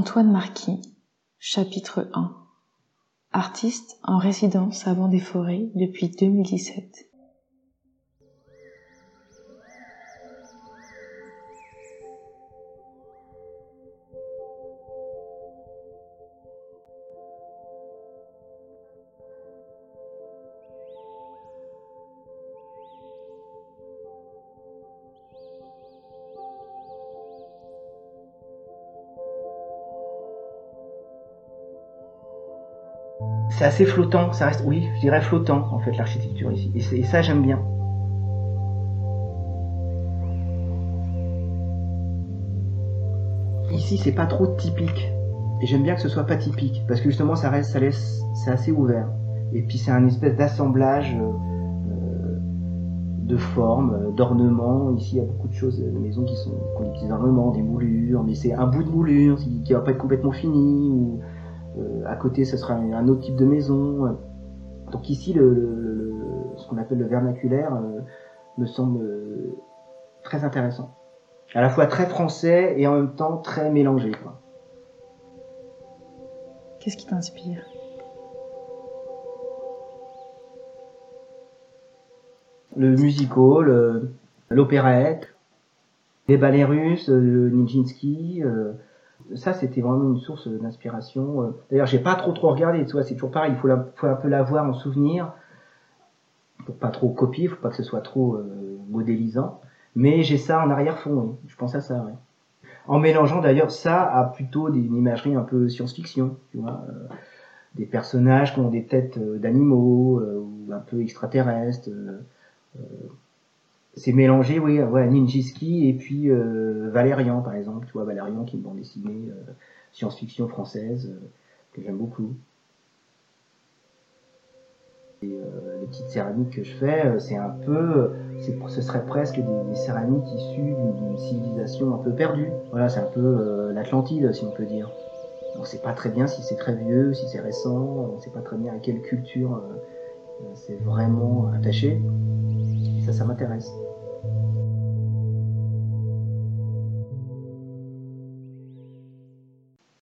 Antoine Marquis, chapitre 1 Artiste en résidence avant des forêts depuis 2017. C'est assez flottant, ça reste, oui, je dirais flottant en fait l'architecture ici. Et, ça j'aime bien. Ici c'est pas trop typique. Et j'aime bien que ce soit pas typique, parce que justement ça reste, ça laisse, c'est assez ouvert. Et puis c'est un espèce d'assemblage euh, de formes, d'ornements. Ici il y a beaucoup de choses, de maisons qui sont, qui ont des ornements, des moulures, mais c'est un bout de moulure qui, qui va pas être complètement fini. Euh, à côté, ce sera un autre type de maison. Donc ici, le, ce qu'on appelle le vernaculaire euh, me semble euh, très intéressant. À la fois très français et en même temps très mélangé. Qu'est-ce qui t'inspire? Le musical, l'opérette, les ballets russes, Nijinsky, ça c'était vraiment une source d'inspiration. Euh, d'ailleurs, j'ai pas trop trop regardé, tu vois, c'est toujours pareil, il faut, un peu l'avoir en souvenir pour pas trop copier, faut pas que ce soit trop euh, modélisant. Mais j'ai ça en arrière-fond, je pense à ça. En mélangeant d'ailleurs ça à plutôt une imagerie un peu science-fiction, tu vois, euh, des personnages qui ont des têtes d'animaux ou un peu extraterrestres c'est mélangé, oui, ouais, Ninjiski et puis euh, Valérian, par exemple. Tu vois, Valérian qui est une bande dessinée euh, science-fiction française euh, que j'aime beaucoup. Et, les petites céramiques que je fais, c'est un peu, ce serait presque des, céramiques issues d'une civilisation un peu perdue. Voilà, c'est un peu l'Atlantide, si on peut dire. On ne sait pas très bien si c'est très vieux, si c'est récent, on ne sait pas très bien à quelle culture c'est vraiment attaché. ça, ça m'intéresse.